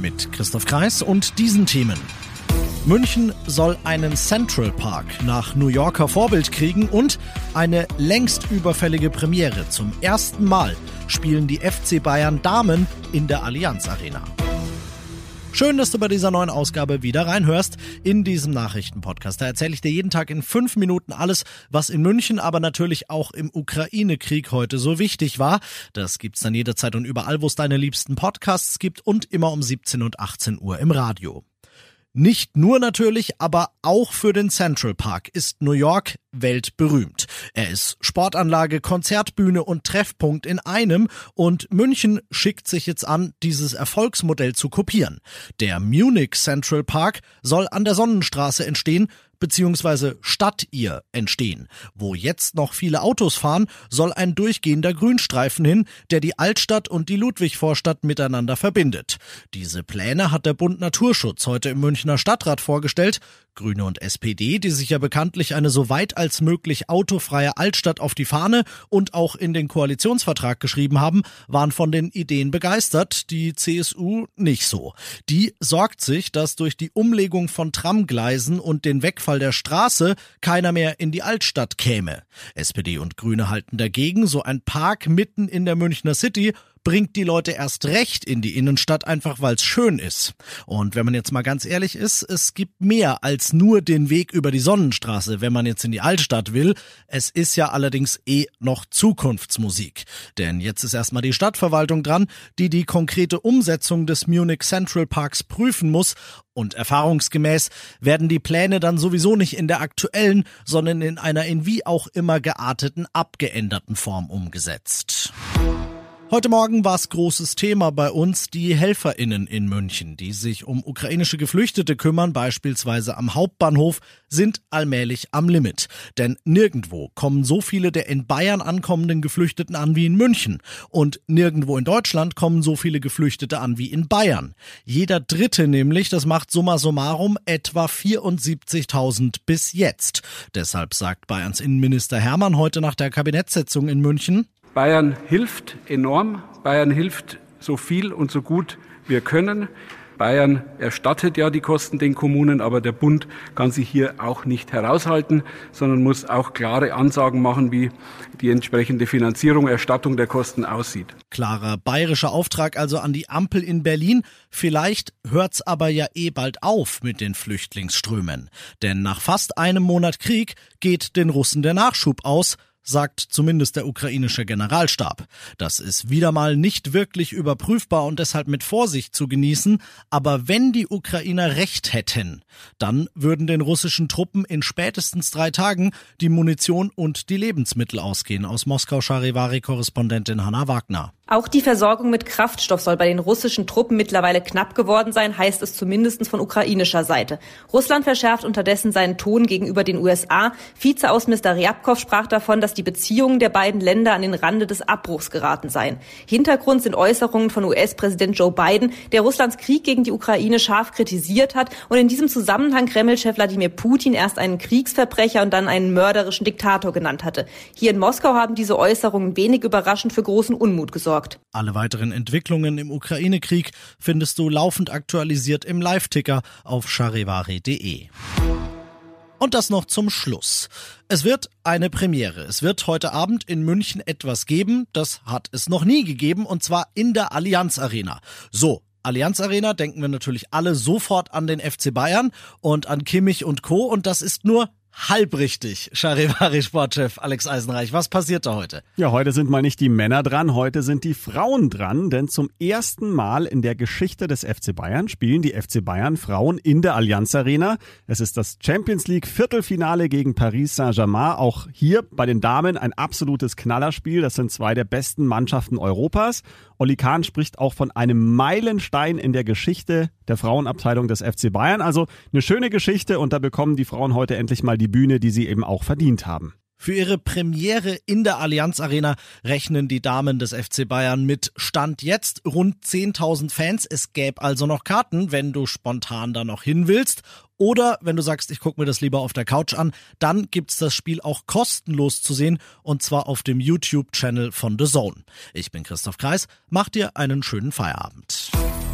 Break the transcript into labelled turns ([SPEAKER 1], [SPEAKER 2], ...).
[SPEAKER 1] Mit Christoph Kreis und diesen Themen. München soll einen Central Park nach New Yorker Vorbild kriegen und eine längst überfällige Premiere. Zum ersten Mal spielen die FC Bayern Damen in der Allianz Arena. Schön, dass du bei dieser neuen Ausgabe wieder reinhörst in diesem Nachrichtenpodcast. Da erzähle ich dir jeden Tag in fünf Minuten alles, was in München, aber natürlich auch im Ukraine-Krieg heute so wichtig war. Das gibt's dann jederzeit und überall, wo es deine liebsten Podcasts gibt und immer um 17 und 18 Uhr im Radio. Nicht nur natürlich, aber auch für den Central Park ist New York weltberühmt. Er ist Sportanlage, Konzertbühne und Treffpunkt in einem und München schickt sich jetzt an, dieses Erfolgsmodell zu kopieren. Der Munich Central Park soll an der Sonnenstraße entstehen, beziehungsweise statt ihr entstehen. Wo jetzt noch viele Autos fahren, soll ein durchgehender Grünstreifen hin, der die Altstadt und die Ludwigvorstadt miteinander verbindet. Diese Pläne hat der Bund Naturschutz heute im Münchner Stadtrat vorgestellt. Grüne und SPD, die sich ja bekanntlich eine so weit als möglich autofreie Altstadt auf die Fahne und auch in den Koalitionsvertrag geschrieben haben, waren von den Ideen begeistert, die CSU nicht so. Die sorgt sich, dass durch die Umlegung von Tramgleisen und den Wegfall der Straße keiner mehr in die Altstadt käme. SPD und Grüne halten dagegen, so ein Park mitten in der Münchner City bringt die Leute erst recht in die Innenstadt, einfach weil es schön ist. Und wenn man jetzt mal ganz ehrlich ist, es gibt mehr als nur den Weg über die Sonnenstraße, wenn man jetzt in die Altstadt will. Es ist ja allerdings eh noch Zukunftsmusik. Denn jetzt ist erstmal die Stadtverwaltung dran, die die konkrete Umsetzung des Munich Central Parks prüfen muss. Und erfahrungsgemäß werden die Pläne dann sowieso nicht in der aktuellen, sondern in einer in wie auch immer gearteten, abgeänderten Form umgesetzt. Heute Morgen war es großes Thema bei uns die HelferInnen in München, die sich um ukrainische Geflüchtete kümmern, beispielsweise am Hauptbahnhof, sind allmählich am Limit. Denn nirgendwo kommen so viele der in Bayern ankommenden Geflüchteten an wie in München. Und nirgendwo in Deutschland kommen so viele Geflüchtete an wie in Bayern. Jeder Dritte nämlich, das macht summa summarum etwa 74.000 bis jetzt. Deshalb sagt Bayerns Innenminister Hermann heute nach der Kabinettssitzung in München,
[SPEAKER 2] Bayern hilft enorm. Bayern hilft so viel und so gut wir können. Bayern erstattet ja die Kosten den Kommunen, aber der Bund kann sich hier auch nicht heraushalten, sondern muss auch klare Ansagen machen, wie die entsprechende Finanzierung, Erstattung der Kosten aussieht.
[SPEAKER 1] Klarer bayerischer Auftrag also an die Ampel in Berlin. Vielleicht hört's aber ja eh bald auf mit den Flüchtlingsströmen. Denn nach fast einem Monat Krieg geht den Russen der Nachschub aus sagt zumindest der ukrainische Generalstab. Das ist wieder mal nicht wirklich überprüfbar und deshalb mit Vorsicht zu genießen, aber wenn die Ukrainer recht hätten, dann würden den russischen Truppen in spätestens drei Tagen die Munition und die Lebensmittel ausgehen. Aus Moskau Charivari-Korrespondentin Hanna Wagner.
[SPEAKER 3] Auch die Versorgung mit Kraftstoff soll bei den russischen Truppen mittlerweile knapp geworden sein, heißt es zumindest von ukrainischer Seite. Russland verschärft unterdessen seinen Ton gegenüber den USA. Vizeaußenminister Ryabkov sprach davon, dass die Beziehungen der beiden Länder an den Rande des Abbruchs geraten seien. Hintergrund sind Äußerungen von US-Präsident Joe Biden, der Russlands Krieg gegen die Ukraine scharf kritisiert hat und in diesem Zusammenhang Kreml-Chef Wladimir Putin erst einen Kriegsverbrecher und dann einen mörderischen Diktator genannt hatte. Hier in Moskau haben diese Äußerungen wenig überraschend für großen Unmut gesorgt gesorgt.
[SPEAKER 1] Alle weiteren Entwicklungen im Ukraine-Krieg findest du laufend aktualisiert im Live-Ticker auf charivari.de. Und das noch zum Schluss. Es wird eine Premiere. Es wird heute Abend in München etwas geben. Das hat es noch nie gegeben und zwar in der Allianz Arena. So, Allianz Arena denken wir natürlich alle sofort an den FC Bayern und an Kimmich und Co. Und das ist nur halb richtig, Charivari-Sportchef Alex Eisenreich. Was passiert da heute?
[SPEAKER 4] Ja, heute sind mal nicht die Männer dran, heute sind die Frauen dran, denn zum ersten Mal in der Geschichte des FC Bayern spielen die FC Bayern Frauen in der Allianz Arena. Es ist das Champions League Viertelfinale gegen Paris Saint-Germain. Auch hier bei den Damen ein absolutes Knallerspiel. Das sind zwei der besten Mannschaften Europas. Olli Kahn spricht auch von einem Meilenstein in der Geschichte der Frauenabteilung des FC Bayern. Also eine schöne Geschichte und da bekommen die Frauen heute endlich mal die Bühne, die sie eben auch verdient haben.
[SPEAKER 1] Für ihre Premiere in der Allianz Arena rechnen die Damen des FC Bayern mit Stand jetzt rund 10.000 Fans. Es gäbe also noch Karten, wenn du spontan da noch hin willst. Oder wenn du sagst, ich gucke mir das lieber auf der Couch an, dann gibt's das Spiel auch kostenlos zu sehen und zwar auf dem YouTube-Channel von The Zone. Ich bin Christoph Kreis, mach dir einen schönen Feierabend.